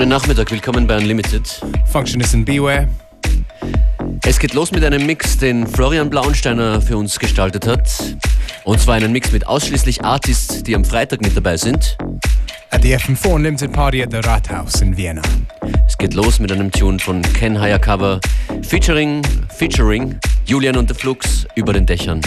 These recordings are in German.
Schönen Nachmittag, willkommen bei Unlimited. Functionist and Beware. Es geht los mit einem Mix, den Florian Blauensteiner für uns gestaltet hat. Und zwar einen Mix mit ausschließlich Artists, die am Freitag mit dabei sind. At the FM4 Unlimited Party at the Rathaus in Vienna. Es geht los mit einem Tune von Ken Hayakawa featuring, featuring Julian und the Flux über den Dächern.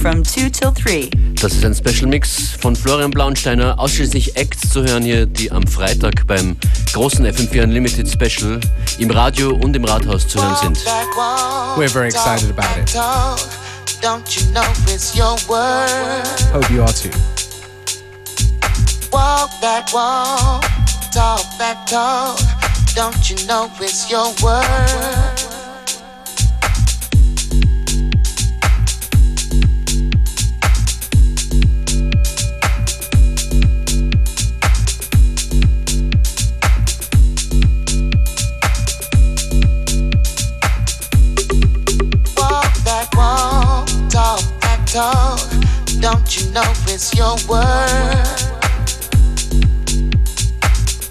From 2 till 3. Das ist ein Special Mix von Florian Blaunsteiner, ausschließlich Acts zu hören hier, die am Freitag beim großen FM4 Unlimited Special im Radio und im Rathaus zu hören sind. We're very excited about it. Don't you know it's your word? Hope you are too. Walk that walk, talk that talk. Don't you know it's your word? told, don't you know it's your word?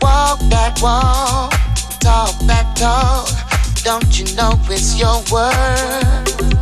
Walk that walk, talk that talk, don't you know it's your word?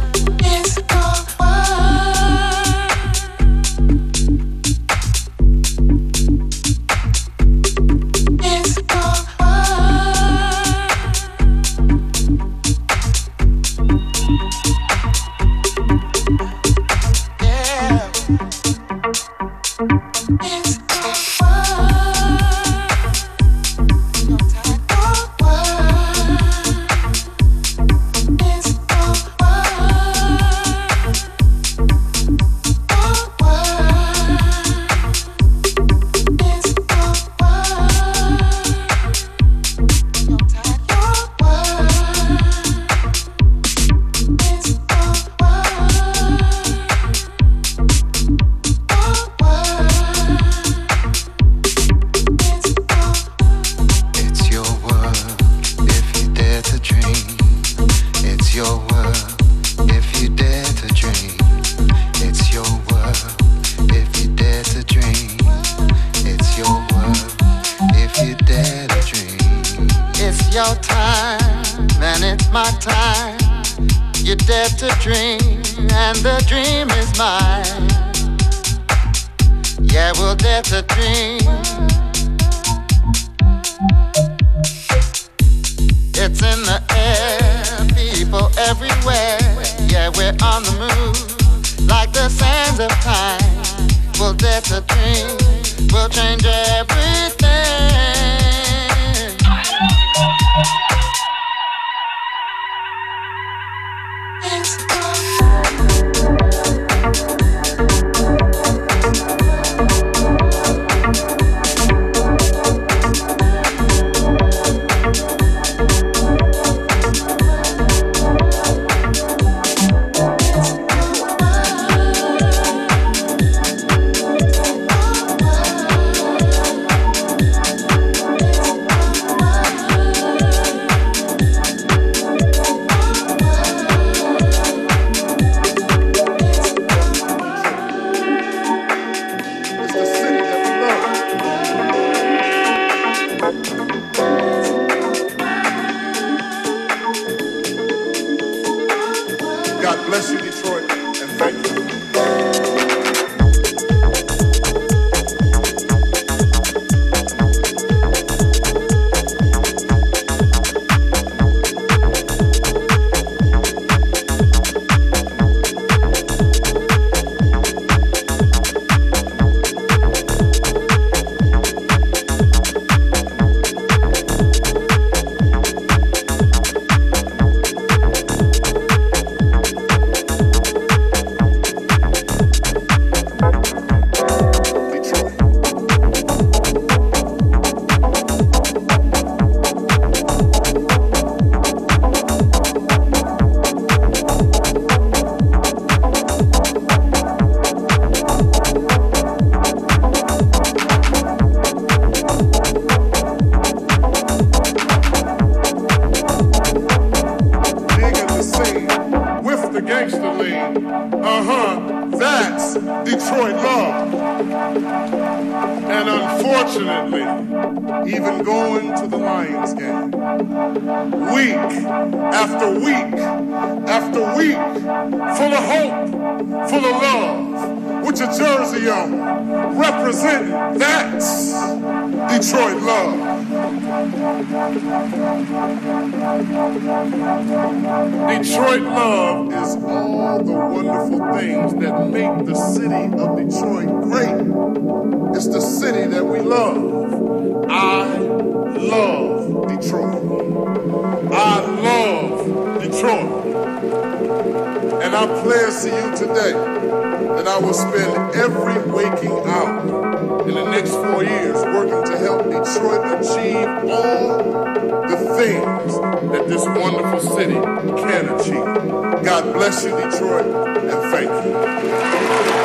Detroit great. It's the city that we love. I love Detroit. I love Detroit. And I pledge to you today that I will spend every waking hour in the next four years working to help Detroit achieve all the things that this wonderful city can achieve. God bless you, Detroit, and thank you.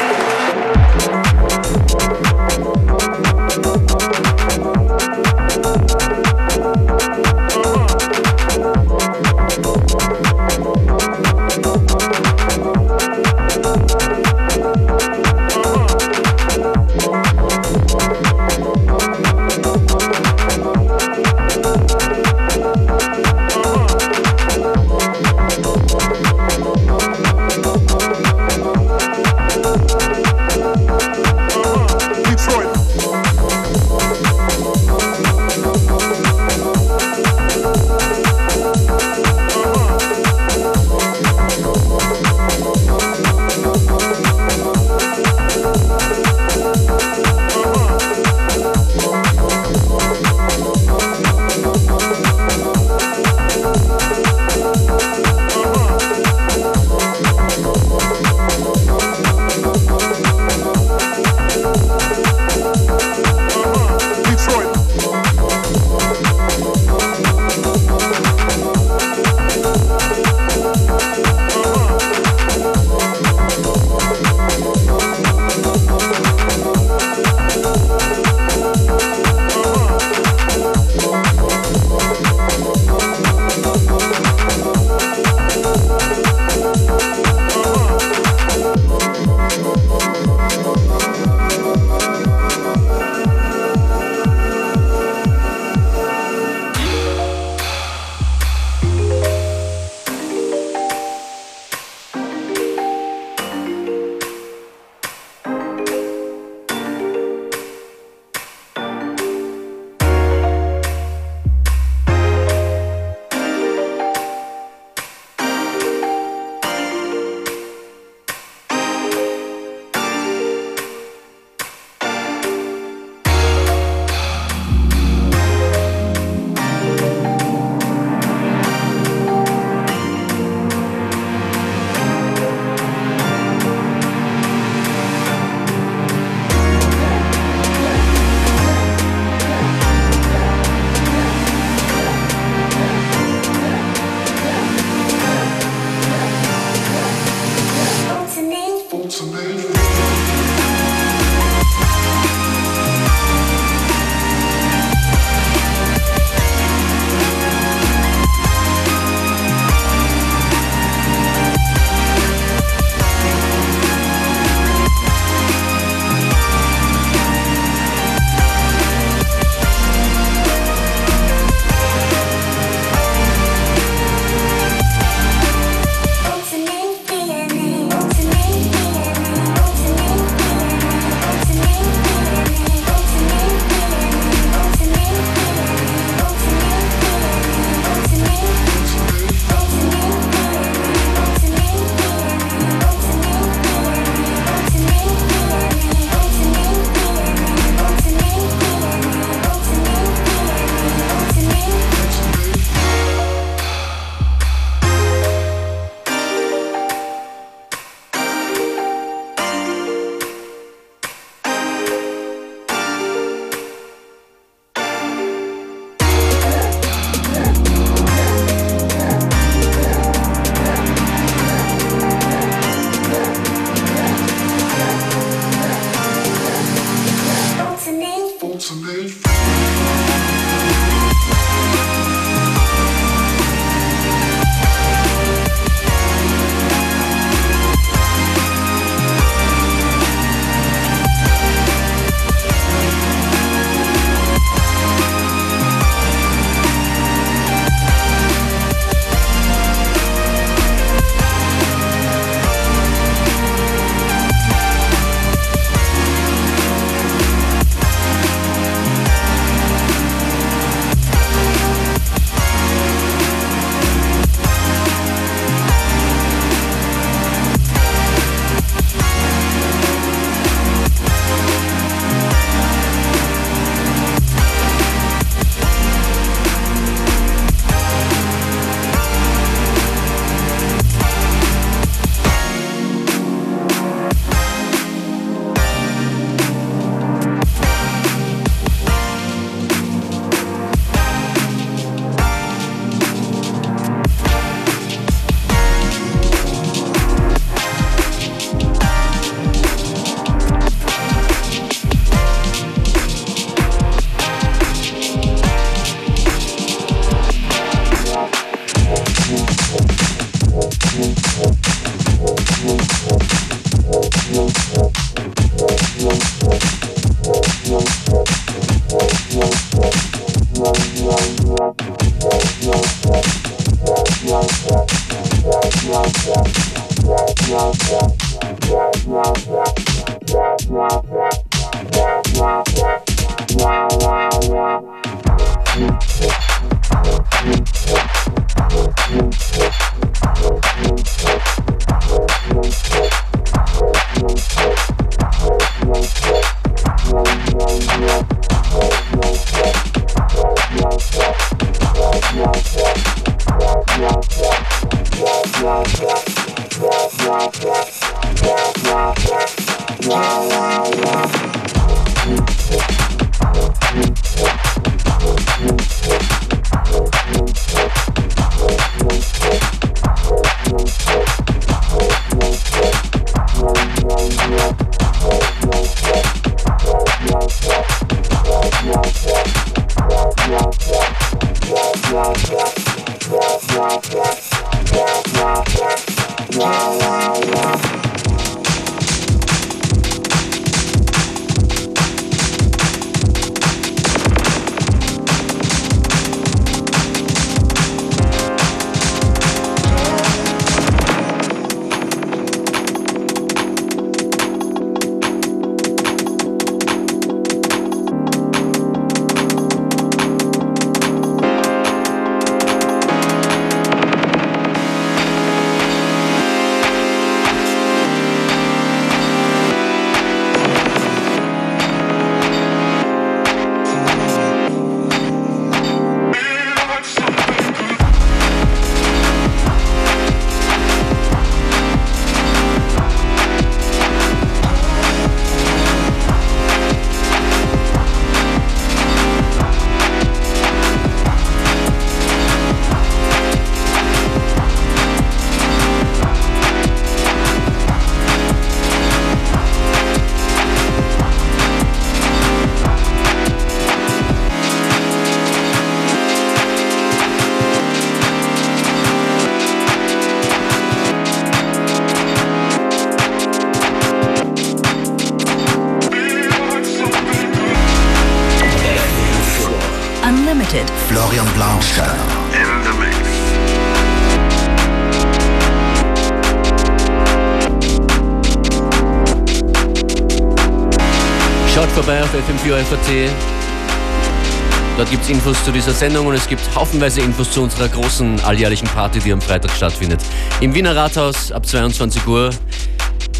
Gibt es Infos zu dieser Sendung und es gibt haufenweise Infos zu unserer großen alljährlichen Party, die am Freitag stattfindet. Im Wiener Rathaus ab 22 Uhr.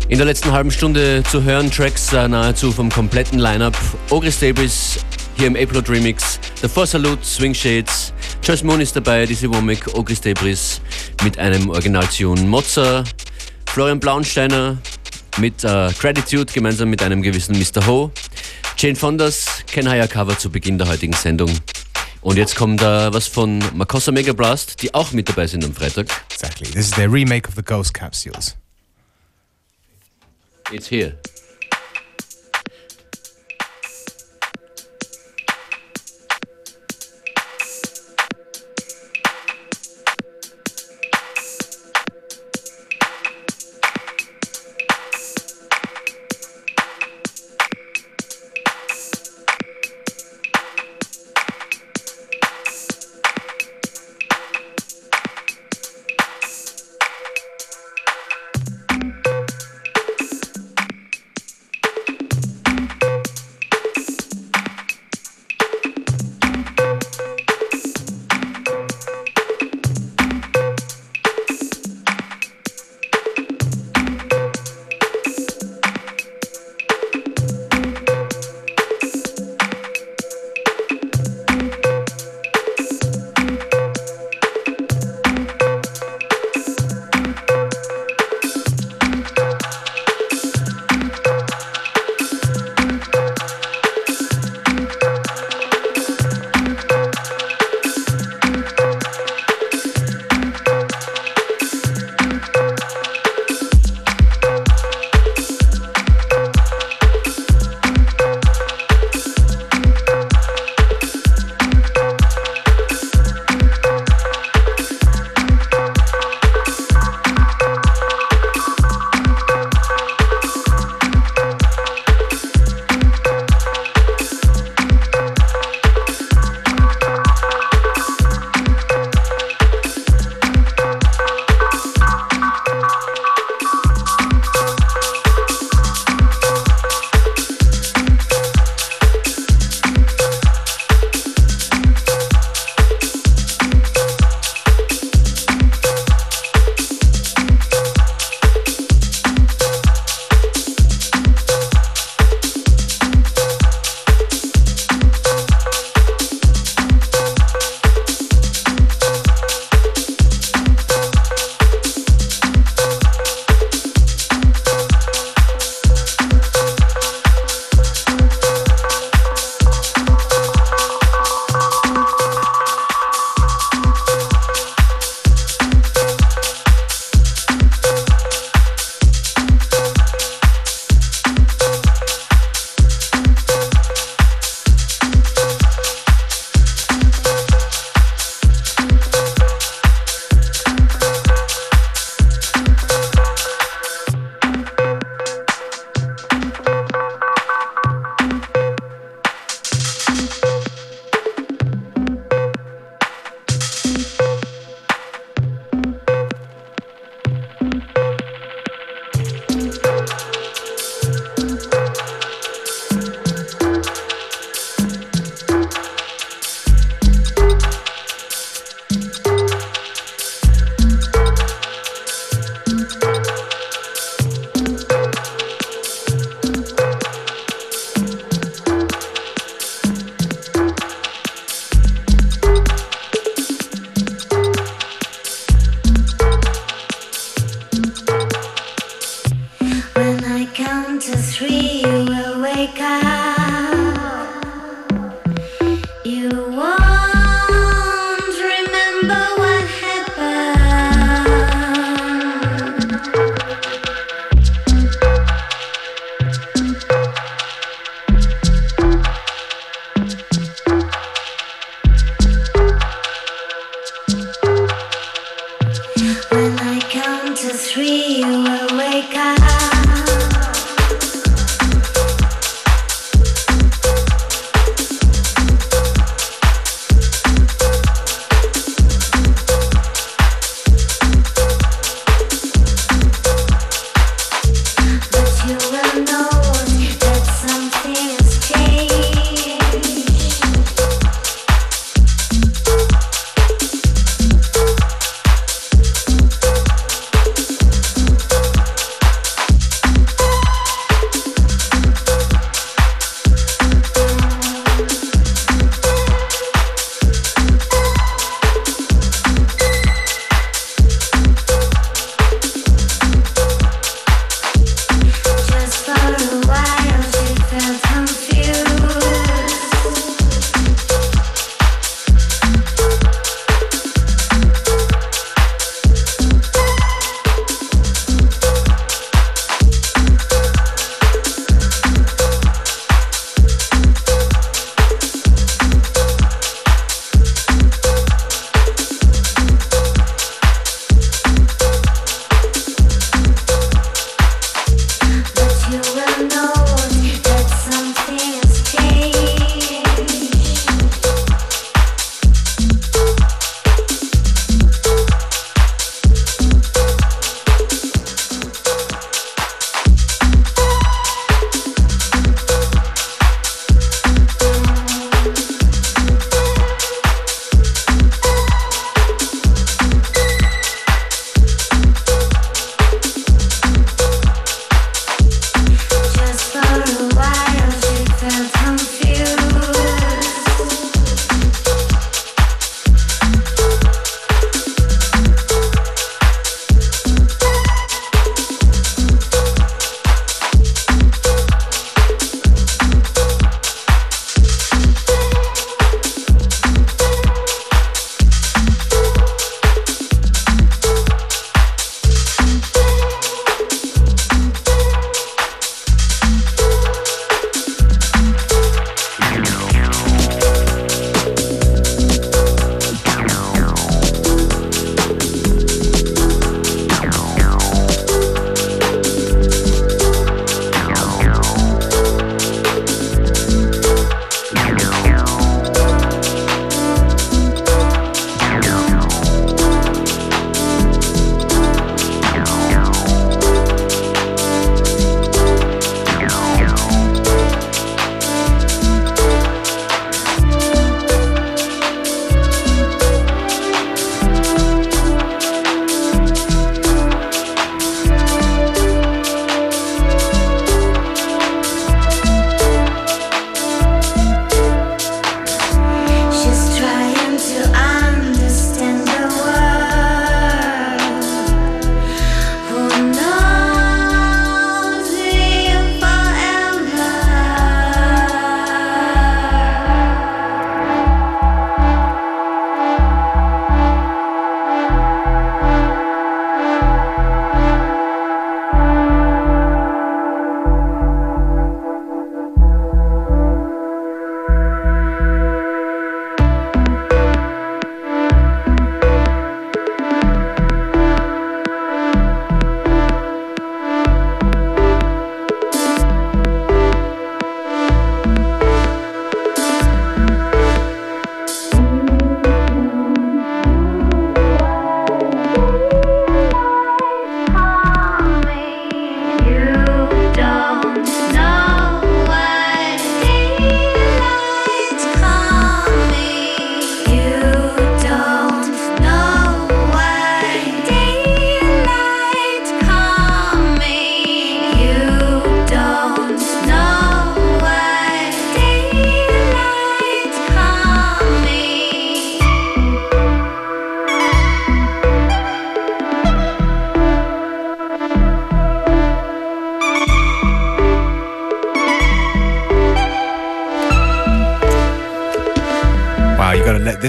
In der letzten halben Stunde zu hören Tracks äh, nahezu vom kompletten Lineup. Ogre Stables hier im Aplot Remix, The Four Salute, Swing Shades, Joyce Moon ist dabei, diese Womack, Ogre Debris mit einem Originaltune Mozart, Florian Blaunsteiner mit äh, Gratitude gemeinsam mit einem gewissen Mr. Ho. Jane Fondas, Ken Haya Cover zu Beginn der heutigen Sendung. Und jetzt kommt da was von Makossa Mega Blast, die auch mit dabei sind am Freitag. Exactly. This is their remake of the Ghost Capsules. It's here.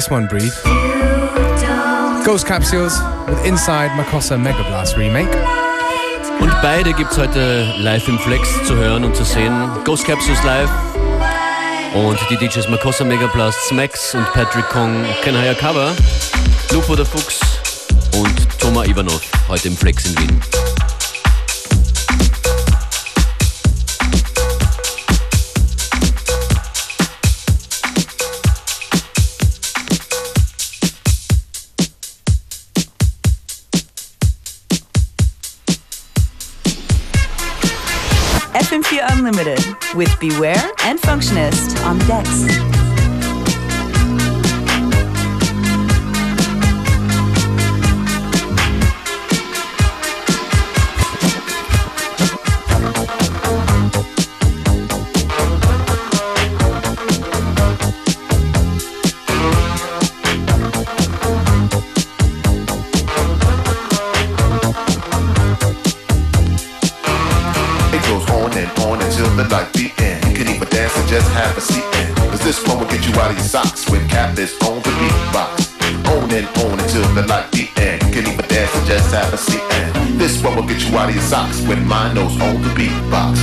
This one breathe. Ghost Capsules with Inside Makossa Mega Blast Remake. Und beide gibt es heute live im Flex zu hören und zu sehen. Ghost Capsules live und die DJs Makossa Megablast, Max und Patrick Kong, Ken Hayakawa, Lupo der Fuchs und Thomas Ivanov heute im Flex in Wien. Beware and Functionist on and on until the light the end. Can even dance and just have a seat. And this one will get you out of your socks when mine knows on the beatbox.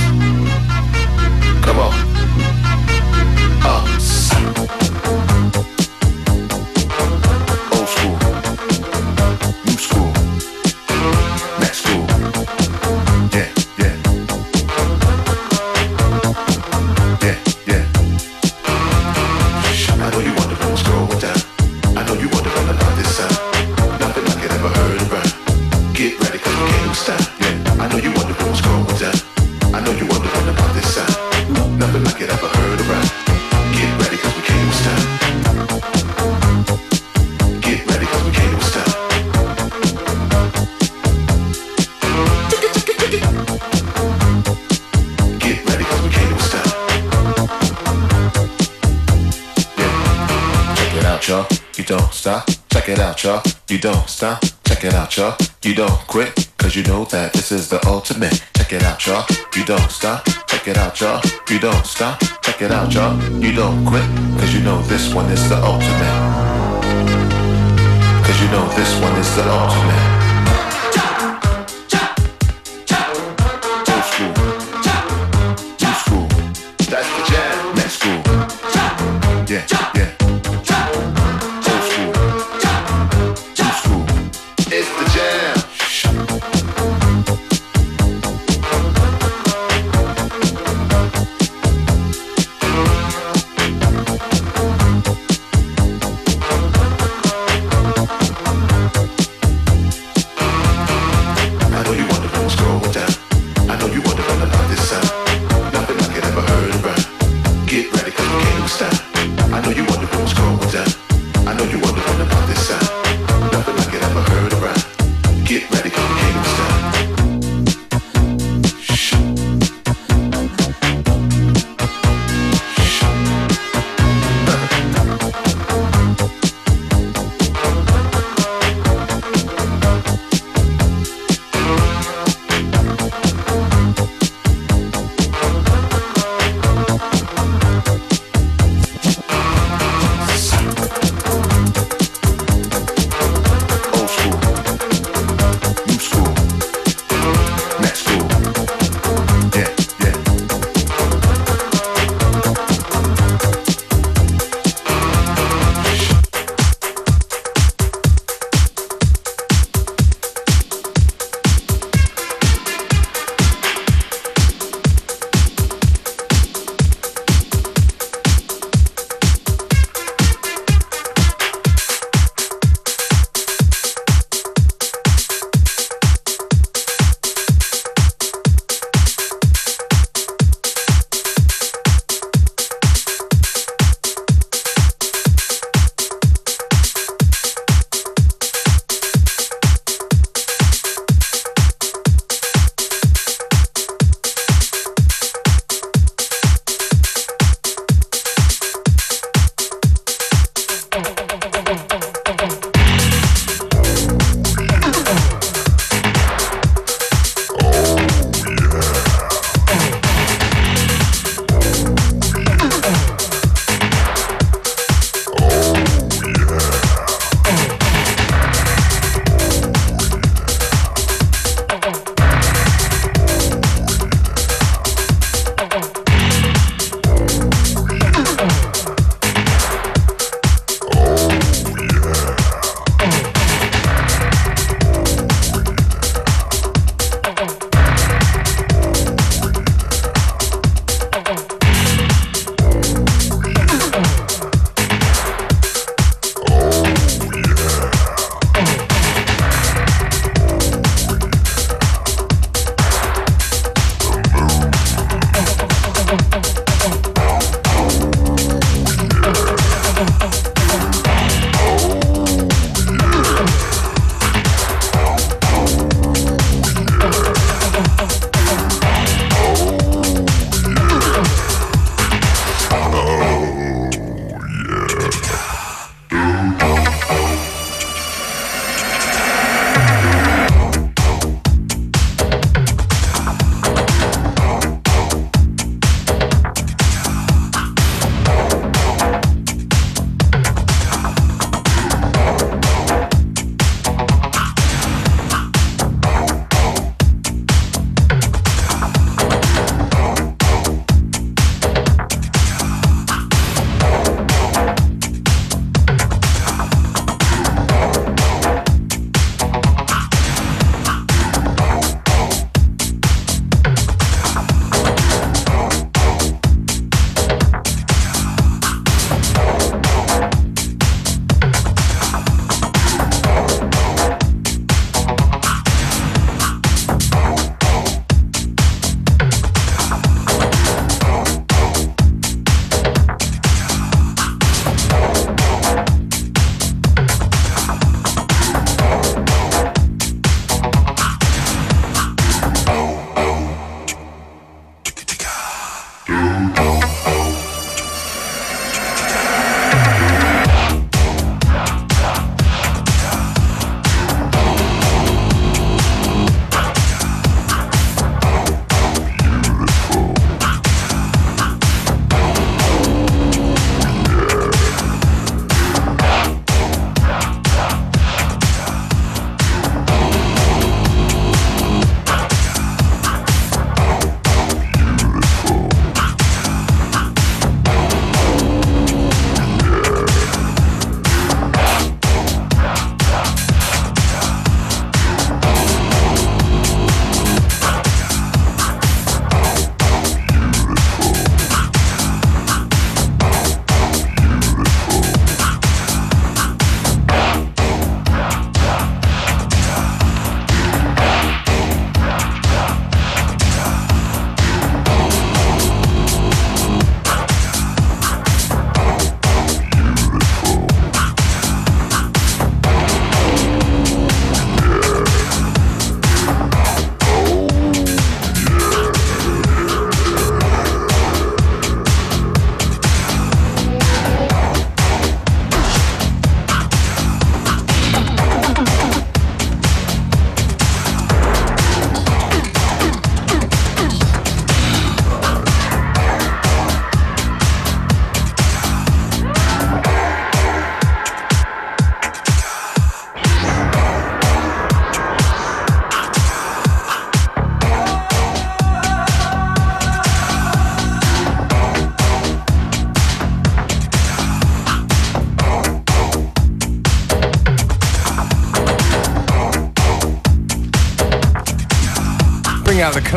Come on. This is the ultimate. Check it out, y'all. You don't stop. Check it out, y'all. You don't stop. Check it out, y'all. You don't quit. Cause you know this one is the ultimate. Cause you know this one is the ultimate.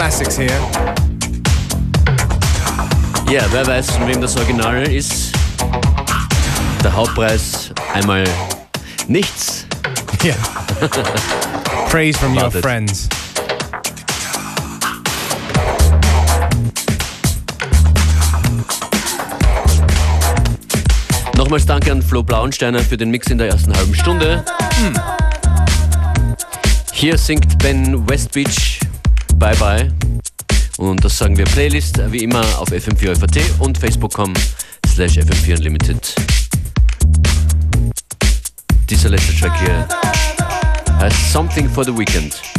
Classics here. Ja, yeah, wer weiß, von wem das Original ist. Der Hauptpreis einmal nichts. Ja. Praise from your friends. Nochmals danke an Flo Blauensteiner für den Mix in der ersten halben Stunde. Hm. Hier singt Ben Westbeach Bye Bye. Und das sagen wir Playlist, wie immer auf fm4.at und facebook.com slash fm4 unlimited. Dieser letzte Track hier heißt Something for the Weekend.